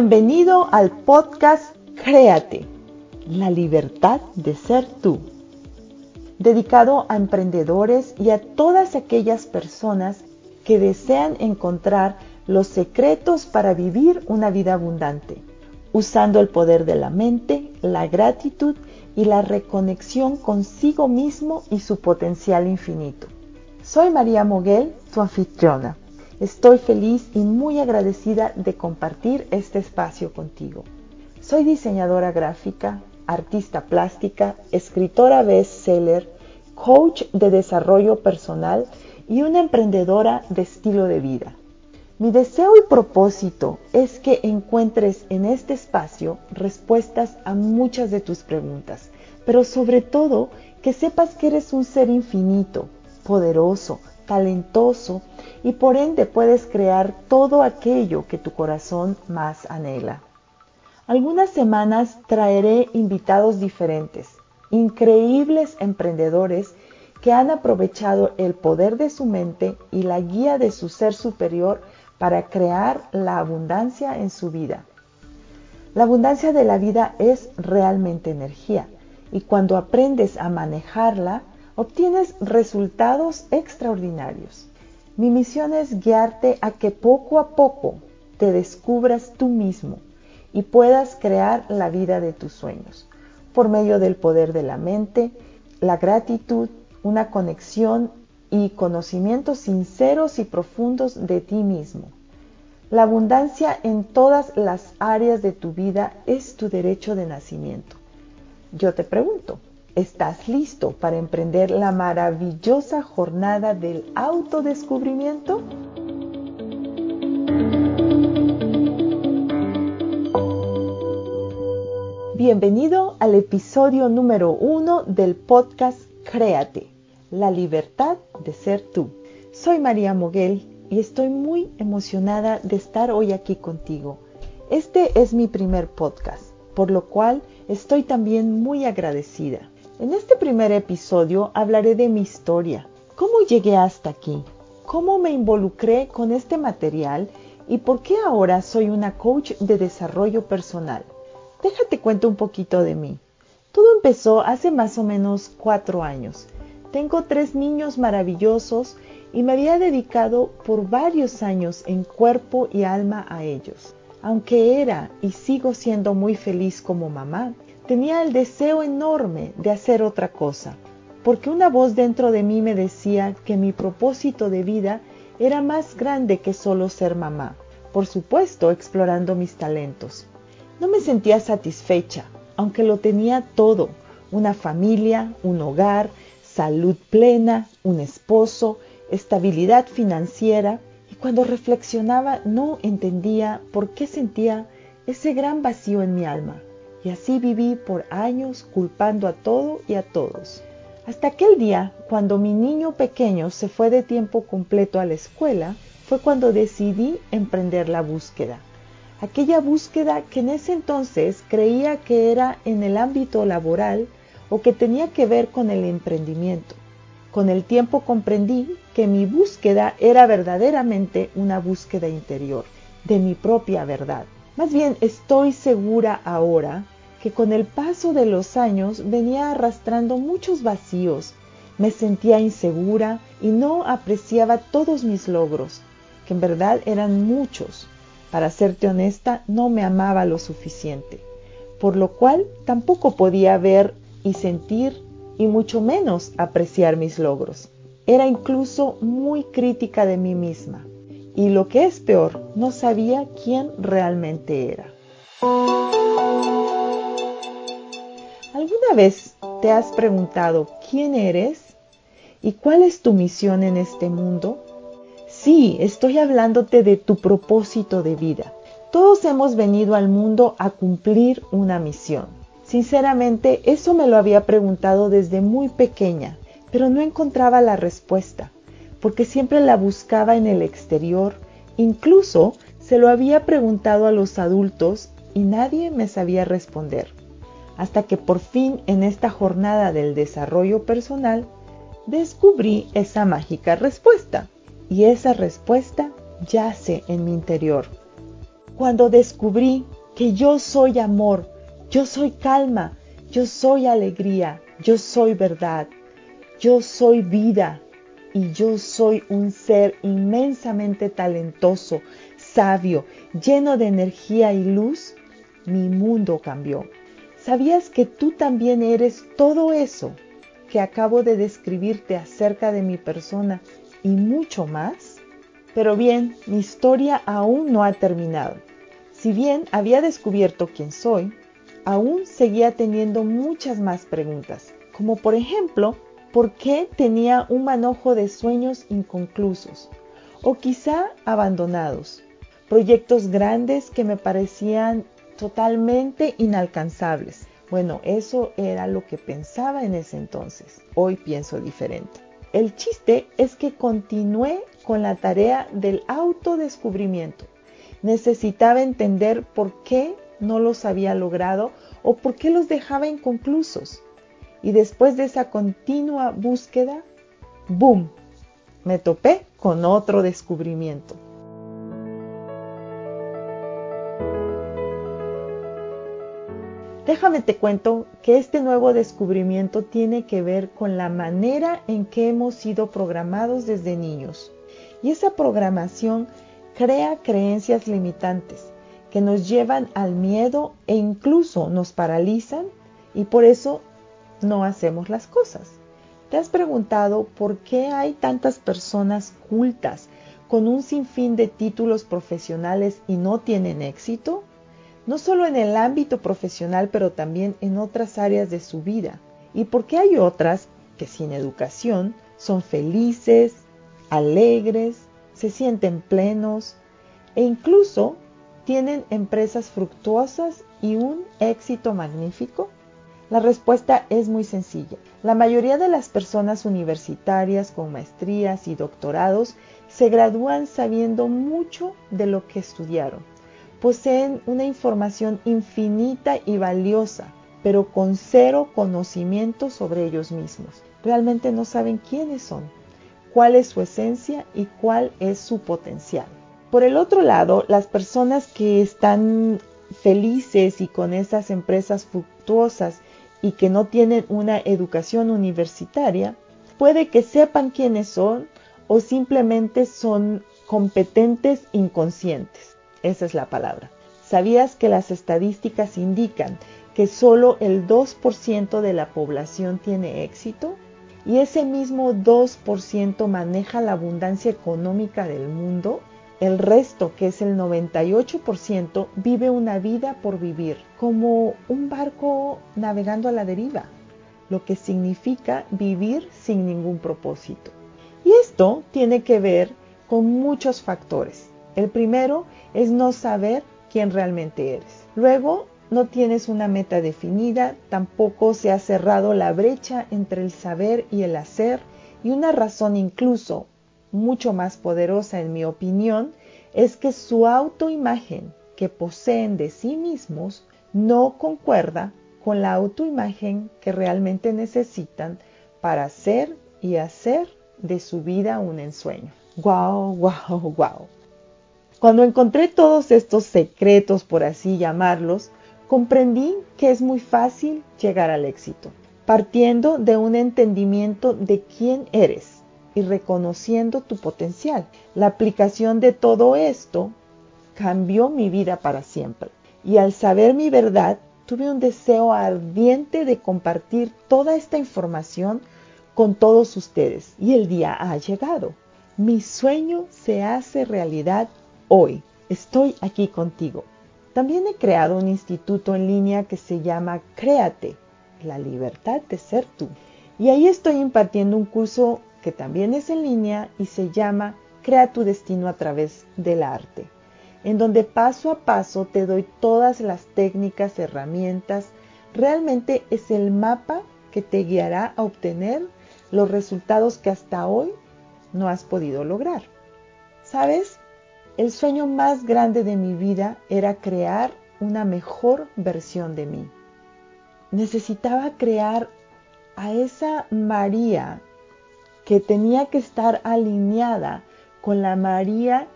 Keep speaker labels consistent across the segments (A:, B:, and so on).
A: Bienvenido al podcast Créate, la libertad de ser tú, dedicado a emprendedores y a todas aquellas personas que desean encontrar los secretos para vivir una vida abundante, usando el poder de la mente, la gratitud y la reconexión consigo mismo y su potencial infinito. Soy María Moguel, tu anfitriona. Estoy feliz y muy agradecida de compartir este espacio contigo. Soy diseñadora gráfica, artista plástica, escritora bestseller, coach de desarrollo personal y una emprendedora de estilo de vida. Mi deseo y propósito es que encuentres en este espacio respuestas a muchas de tus preguntas, pero sobre todo que sepas que eres un ser infinito, poderoso, talentoso y por ende puedes crear todo aquello que tu corazón más anhela. Algunas semanas traeré invitados diferentes, increíbles emprendedores que han aprovechado el poder de su mente y la guía de su ser superior para crear la abundancia en su vida. La abundancia de la vida es realmente energía y cuando aprendes a manejarla, obtienes resultados extraordinarios. Mi misión es guiarte a que poco a poco te descubras tú mismo y puedas crear la vida de tus sueños por medio del poder de la mente, la gratitud, una conexión y conocimientos sinceros y profundos de ti mismo. La abundancia en todas las áreas de tu vida es tu derecho de nacimiento. Yo te pregunto, ¿Estás listo para emprender la maravillosa jornada del autodescubrimiento? Bienvenido al episodio número uno del podcast Créate, la libertad de ser tú. Soy María Moguel y estoy muy emocionada de estar hoy aquí contigo. Este es mi primer podcast, por lo cual estoy también muy agradecida. En este primer episodio hablaré de mi historia, cómo llegué hasta aquí, cómo me involucré con este material y por qué ahora soy una coach de desarrollo personal. Déjate cuento un poquito de mí. Todo empezó hace más o menos cuatro años. Tengo tres niños maravillosos y me había dedicado por varios años en cuerpo y alma a ellos. Aunque era y sigo siendo muy feliz como mamá, tenía el deseo enorme de hacer otra cosa, porque una voz dentro de mí me decía que mi propósito de vida era más grande que solo ser mamá, por supuesto explorando mis talentos. No me sentía satisfecha, aunque lo tenía todo, una familia, un hogar, salud plena, un esposo, estabilidad financiera, y cuando reflexionaba no entendía por qué sentía ese gran vacío en mi alma. Y así viví por años culpando a todo y a todos. Hasta aquel día, cuando mi niño pequeño se fue de tiempo completo a la escuela, fue cuando decidí emprender la búsqueda. Aquella búsqueda que en ese entonces creía que era en el ámbito laboral o que tenía que ver con el emprendimiento. Con el tiempo comprendí que mi búsqueda era verdaderamente una búsqueda interior, de mi propia verdad. Más bien estoy segura ahora que con el paso de los años venía arrastrando muchos vacíos. Me sentía insegura y no apreciaba todos mis logros, que en verdad eran muchos. Para serte honesta, no me amaba lo suficiente, por lo cual tampoco podía ver y sentir y mucho menos apreciar mis logros. Era incluso muy crítica de mí misma y lo que es peor, no sabía quién realmente era. ¿Alguna vez te has preguntado quién eres y cuál es tu misión en este mundo? Sí, estoy hablándote de tu propósito de vida. Todos hemos venido al mundo a cumplir una misión. Sinceramente, eso me lo había preguntado desde muy pequeña, pero no encontraba la respuesta porque siempre la buscaba en el exterior, incluso se lo había preguntado a los adultos y nadie me sabía responder. Hasta que por fin en esta jornada del desarrollo personal descubrí esa mágica respuesta y esa respuesta yace en mi interior. cuando descubrí que yo soy amor, yo soy calma, yo soy alegría, yo soy verdad, yo soy vida y yo soy un ser inmensamente talentoso, sabio, lleno de energía y luz, mi mundo cambió. ¿Sabías que tú también eres todo eso que acabo de describirte acerca de mi persona y mucho más? Pero bien, mi historia aún no ha terminado. Si bien había descubierto quién soy, aún seguía teniendo muchas más preguntas, como por ejemplo, ¿por qué tenía un manojo de sueños inconclusos? O quizá abandonados, proyectos grandes que me parecían totalmente inalcanzables. Bueno, eso era lo que pensaba en ese entonces. Hoy pienso diferente. El chiste es que continué con la tarea del autodescubrimiento. Necesitaba entender por qué no los había logrado o por qué los dejaba inconclusos. Y después de esa continua búsqueda, ¡boom! Me topé con otro descubrimiento. Déjame te cuento que este nuevo descubrimiento tiene que ver con la manera en que hemos sido programados desde niños. Y esa programación crea creencias limitantes que nos llevan al miedo e incluso nos paralizan y por eso no hacemos las cosas. ¿Te has preguntado por qué hay tantas personas cultas con un sinfín de títulos profesionales y no tienen éxito? no solo en el ámbito profesional, pero también en otras áreas de su vida. Y porque hay otras que sin educación son felices, alegres, se sienten plenos e incluso tienen empresas fructuosas y un éxito magnífico? La respuesta es muy sencilla. La mayoría de las personas universitarias con maestrías y doctorados se gradúan sabiendo mucho de lo que estudiaron poseen una información infinita y valiosa, pero con cero conocimiento sobre ellos mismos. Realmente no saben quiénes son, cuál es su esencia y cuál es su potencial. Por el otro lado, las personas que están felices y con esas empresas fructuosas y que no tienen una educación universitaria, puede que sepan quiénes son o simplemente son competentes inconscientes. Esa es la palabra. ¿Sabías que las estadísticas indican que solo el 2% de la población tiene éxito? Y ese mismo 2% maneja la abundancia económica del mundo. El resto, que es el 98%, vive una vida por vivir, como un barco navegando a la deriva, lo que significa vivir sin ningún propósito. Y esto tiene que ver con muchos factores. El primero es no saber quién realmente eres. Luego, no tienes una meta definida, tampoco se ha cerrado la brecha entre el saber y el hacer, y una razón incluso mucho más poderosa en mi opinión es que su autoimagen que poseen de sí mismos no concuerda con la autoimagen que realmente necesitan para ser y hacer de su vida un ensueño. ¡Guau, guau, guau! Cuando encontré todos estos secretos, por así llamarlos, comprendí que es muy fácil llegar al éxito, partiendo de un entendimiento de quién eres y reconociendo tu potencial. La aplicación de todo esto cambió mi vida para siempre. Y al saber mi verdad, tuve un deseo ardiente de compartir toda esta información con todos ustedes. Y el día ha llegado. Mi sueño se hace realidad hoy. Estoy aquí contigo. También he creado un instituto en línea que se llama Créate, la libertad de ser tú. Y ahí estoy impartiendo un curso que también es en línea y se llama Crea tu destino a través del arte, en donde paso a paso te doy todas las técnicas, herramientas. Realmente es el mapa que te guiará a obtener los resultados que hasta hoy no has podido lograr. ¿Sabes? El sueño más grande de mi vida era crear una mejor versión de mí. Necesitaba crear a esa María que tenía que estar alineada con la María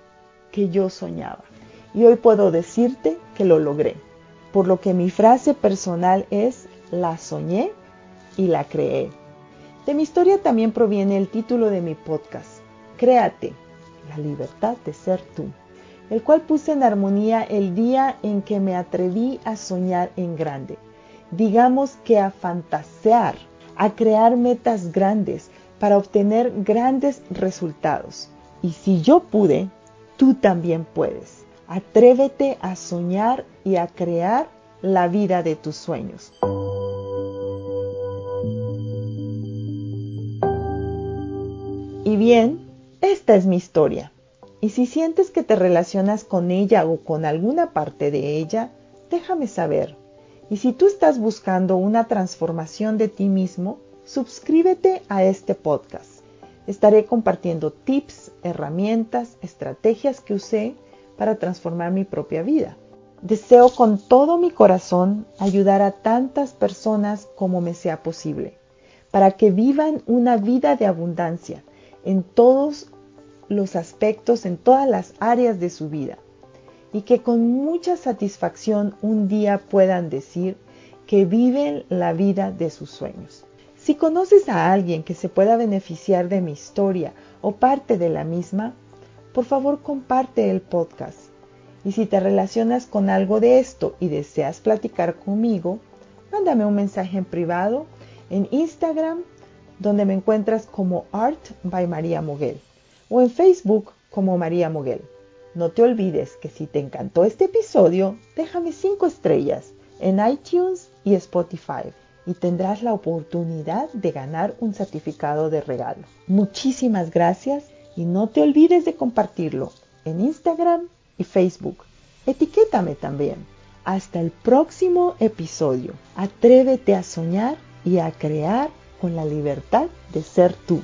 A: que yo soñaba. y hoy puedo decirte que lo logré. Por lo que mi frase personal es, la soñé y la creé. De mi historia también proviene el título de mi podcast, Créate, la libertad de ser tú, el cual puse en armonía el día en que me atreví a soñar en grande, digamos que a fantasear, a crear metas grandes para obtener grandes resultados. Y si yo pude, tú también puedes. Atrévete a soñar y a crear la vida de tus sueños. Y bien, esta es mi historia. Y si sientes que te relacionas con ella o con alguna parte de ella, déjame saber. Y si tú estás buscando una transformación de ti mismo, suscríbete a este podcast. Estaré compartiendo tips, herramientas, estrategias que usé para transformar mi propia vida. Deseo con todo mi corazón ayudar a tantas personas como me sea posible, para que vivan una vida de abundancia en todos los aspectos, en todas las áreas de su vida y que con mucha satisfacción un día puedan decir que viven la vida de sus sueños. Si conoces a alguien que se pueda beneficiar de mi historia o parte de la misma, por favor comparte el podcast. Y si te relacionas con algo de esto y deseas platicar conmigo, mándame un mensaje en privado en Instagram, donde me encuentras como Art by María Moguel, o en Facebook como María Moguel. No te olvides que si te encantó este episodio, déjame 5 estrellas en iTunes y Spotify y tendrás la oportunidad de ganar un certificado de regalo. Muchísimas gracias y no te olvides de compartirlo en Instagram y Facebook. Etiquétame también. Hasta el próximo episodio. Atrévete a soñar y a crear con la libertad de ser tú.